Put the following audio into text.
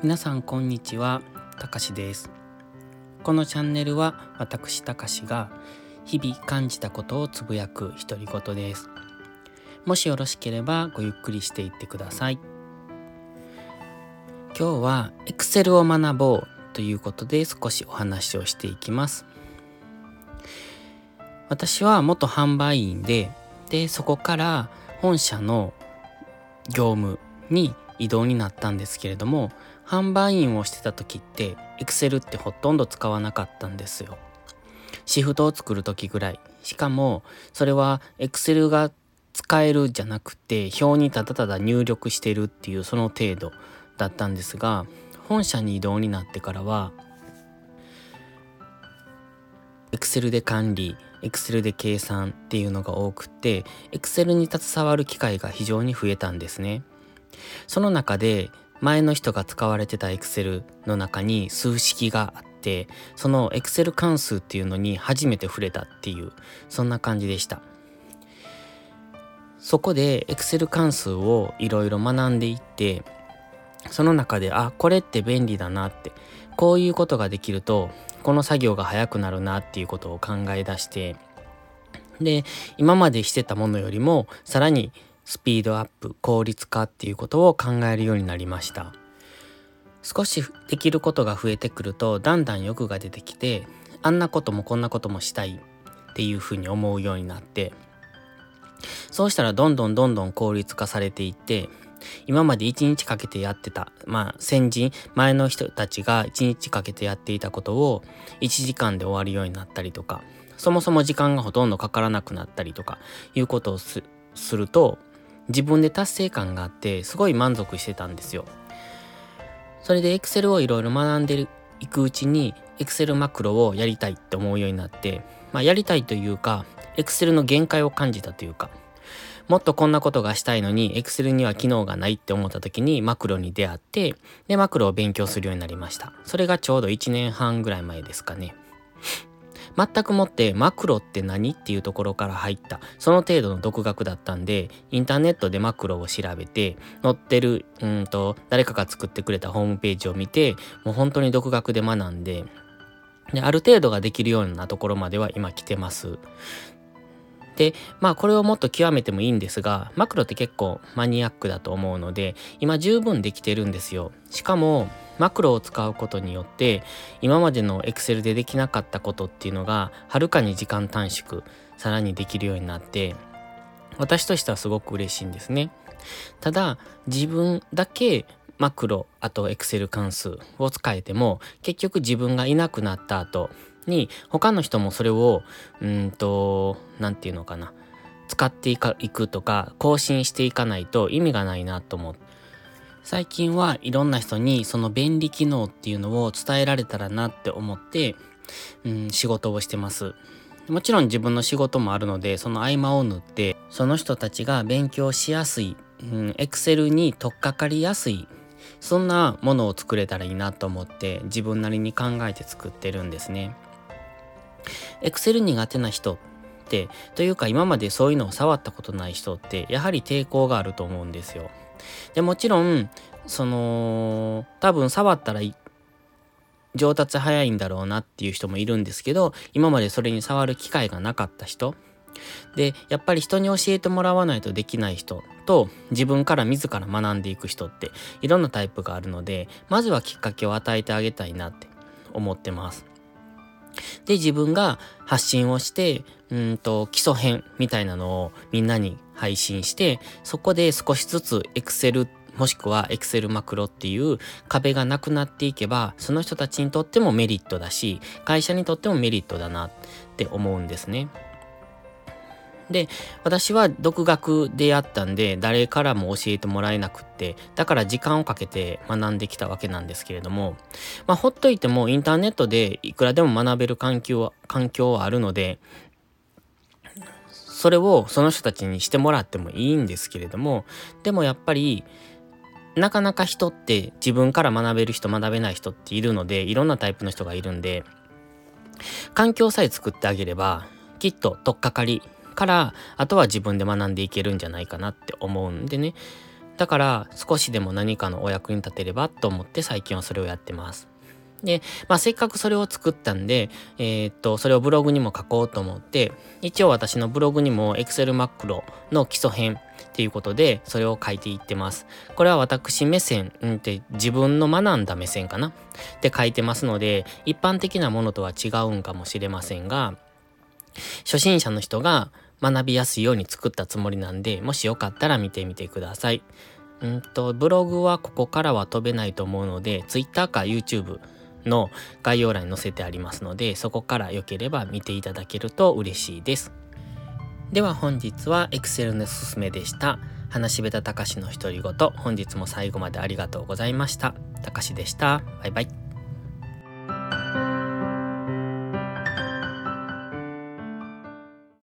皆さんこんにちはたかしです。このチャンネルは私たかしが日々感じたことをつぶやく独り言です。もしよろしければごゆっくりしていってください。今日は Excel を学ぼうということで少しお話をしていきます。私は元販売員ででそこから本社の業務に移動になったんですけれども販売員をしてた時って Excel ってほとんど使わなかったんですよ。シフトを作る時ぐらい。しかもそれは Excel が使えるじゃなくて表にただただ入力してるっていうその程度だったんですが本社に移動になってからは Excel で管理 Excel で計算っていうのが多くて Excel に携わる機会が非常に増えたんですね。その中で前の人が使われてた Excel の中に数式があってその Excel 関数っていうのに初めて触れたっていうそんな感じでした。そこで Excel 関数をいろいろ学んでいってその中であこれって便利だなってこういうことができるとこの作業が早くなるなっていうことを考え出してで今までしてたものよりもさらにスピードアップ効率化っていうことを考えるようになりました。少しできることが増えてくるとだんだん欲が出てきてあんなこともこんなこともしたいっていうふうに思うようになってそうしたらどんどんどんどん効率化されていって今まで1日かけてやってたまあ先人前の人たちが1日かけてやっていたことを1時間で終わるようになったりとかそもそも時間がほとんどかからなくなったりとかいうことをすると自分で達成感があってすごい満足してたんですよ。それで Excel をいろいろ学んでいくうちに Excel マクロをやりたいって思うようになって、まあ、やりたいというか Excel の限界を感じたというかもっとこんなことがしたいのに Excel には機能がないって思った時にマクロに出会ってでマクロを勉強するようになりました。それがちょうど1年半ぐらい前ですかね。全くもってマクロって何っていうところから入ったその程度の独学だったんでインターネットでマクロを調べて載ってるうんと誰かが作ってくれたホームページを見てもう本当に独学で学んでである程度ができるようなところまでは今来てます。でまあこれをもっと極めてもいいんですがマクロって結構マニアックだと思うので今十分できてるんですよ。しかもマクロを使うことによって今までの Excel でできなかったことっていうのがはるかに時間短縮さらにできるようになって私としてはすごく嬉しいんですね。ただ自分だけマクロあと Excel 関数を使えても結局自分がいなくなった後に他の人もそれをうんと何て言うのかな使っていくとか更新していかないと意味がないなと思って最近はいろんな人にその便利機能っていうのを伝えられたらなって思って、うん、仕事をしてます。もちろん自分の仕事もあるのでその合間を縫ってその人たちが勉強しやすい、うん、Excel に取っかかりやすいそんなものを作れたらいいなと思って自分なりに考えて作ってるんですね。Excel 苦手な人ってというか今までそういうのを触ったことない人ってやはり抵抗があると思うんですよ。でもちろんその多分触ったら上達早いんだろうなっていう人もいるんですけど今までそれに触る機会がなかった人でやっぱり人に教えてもらわないとできない人と自分から自ら学んでいく人っていろんなタイプがあるのでまずはきっかけを与えてあげたいなって思ってます。で自分が発信をしてうんと基礎編みたいなのをみんなに配信してそこで少しずつ Excel もしくは Excel マクロっていう壁がなくなっていけばその人たちにとってもメリットだし会社にとってもメリットだなって思うんですね。で私は独学でやったんで誰からも教えてもらえなくってだから時間をかけて学んできたわけなんですけれどもまあほっといてもインターネットでいくらでも学べる環境は環境はあるのでそれをその人たちにしてもらってもいいんですけれどもでもやっぱりなかなか人って自分から学べる人学べない人っているのでいろんなタイプの人がいるんで環境さえ作ってあげればきっと取っかかりからあとは自分で学んでいけるんじゃないかなって思うんでねだから少しでも何かのお役に立てればと思って最近はそれをやってます。で、まあ、せっかくそれを作ったんで、えー、っと、それをブログにも書こうと思って、一応私のブログにも Excel マクロの基礎編っていうことで、それを書いていってます。これは私目線、って自分の学んだ目線かな？って書いてますので、一般的なものとは違うんかもしれませんが、初心者の人が学びやすいように作ったつもりなんで、もしよかったら見てみてください。うんと、ブログはここからは飛べないと思うので、Twitter か YouTube の概要欄に載せてありますので、そこから良ければ見ていただけると嬉しいです。では本日は Excel のすすめでした。話しべたたかしの独り言。本日も最後までありがとうございました。たかしでした。バイバイ。